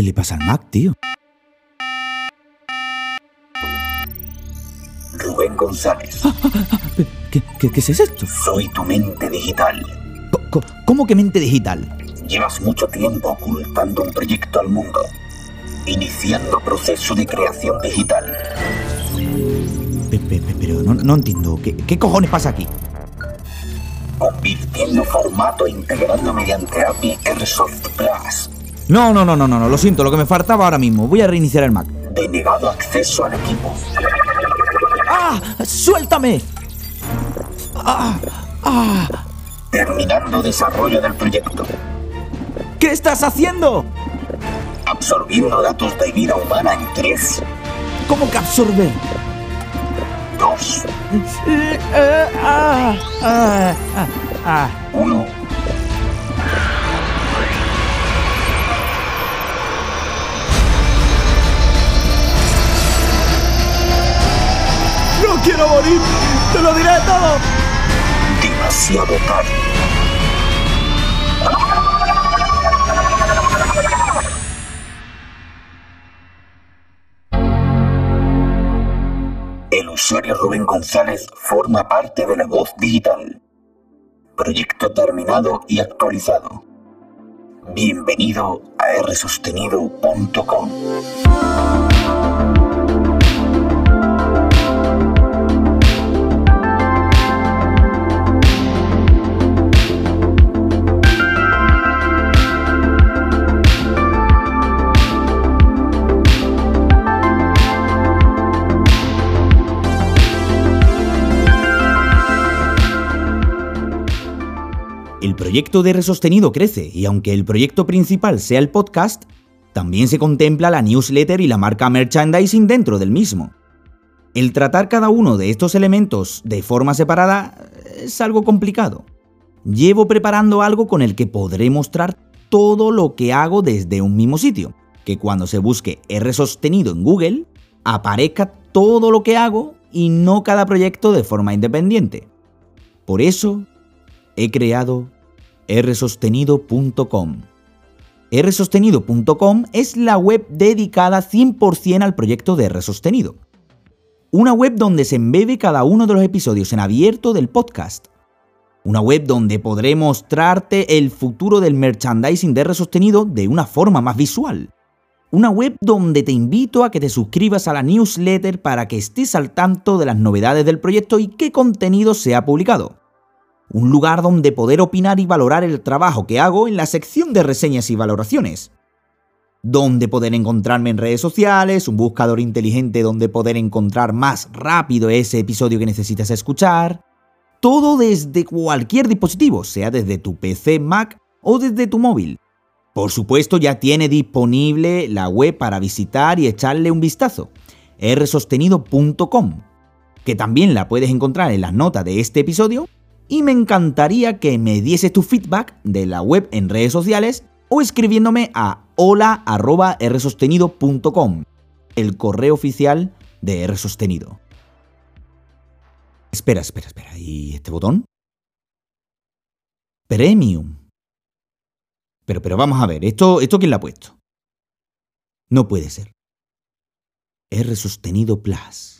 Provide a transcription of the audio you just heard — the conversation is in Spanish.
¿Qué le pasa al Mac, tío? Rubén González, ¿Qué, qué, qué es esto? soy tu mente digital. Co- ¿Cómo que mente digital? Llevas mucho tiempo ocultando un proyecto al mundo, iniciando proceso de creación digital. Pe- pe- pe- pero no, no entiendo. ¿Qué, ¿Qué cojones pasa aquí? convirtiendo formato e integrando mediante API Airsoft Plus. No, no, no, no, no, no, lo siento, lo que me faltaba ahora mismo. Voy a reiniciar el Mac. Denegado acceso al equipo. ¡Ah! ¡Suéltame! ¡Ah! ¡Ah! Terminando desarrollo del proyecto. ¿Qué estás haciendo? Absorbiendo datos de vida humana en 3, ¿Cómo que absorber? 2, Eh, ¡Te lo diré todo! Demasiado tarde. El usuario Rubén González forma parte de la voz digital. Proyecto terminado y actualizado. Bienvenido a rsostenido.com. proyecto de R sostenido crece y aunque el proyecto principal sea el podcast, también se contempla la newsletter y la marca merchandising dentro del mismo. El tratar cada uno de estos elementos de forma separada es algo complicado. Llevo preparando algo con el que podré mostrar todo lo que hago desde un mismo sitio, que cuando se busque R sostenido en Google, aparezca todo lo que hago y no cada proyecto de forma independiente. Por eso he creado rsostenido.com. rsostenido.com es la web dedicada 100% al proyecto de rsostenido. Una web donde se embebe cada uno de los episodios en abierto del podcast. Una web donde podré mostrarte el futuro del merchandising de rsostenido de una forma más visual. Una web donde te invito a que te suscribas a la newsletter para que estés al tanto de las novedades del proyecto y qué contenido se ha publicado un lugar donde poder opinar y valorar el trabajo que hago en la sección de reseñas y valoraciones. Donde poder encontrarme en redes sociales, un buscador inteligente donde poder encontrar más rápido ese episodio que necesitas escuchar. Todo desde cualquier dispositivo, sea desde tu PC, Mac o desde tu móvil. Por supuesto ya tiene disponible la web para visitar y echarle un vistazo, rsostenido.com, que también la puedes encontrar en las notas de este episodio y me encantaría que me dieses tu feedback de la web en redes sociales o escribiéndome a hola@rsostenido.com, el correo oficial de R Sostenido. Espera, espera, espera. ¿Y este botón? Premium. Pero, pero vamos a ver, ¿esto, esto quién lo ha puesto? No puede ser. R Sostenido Plus.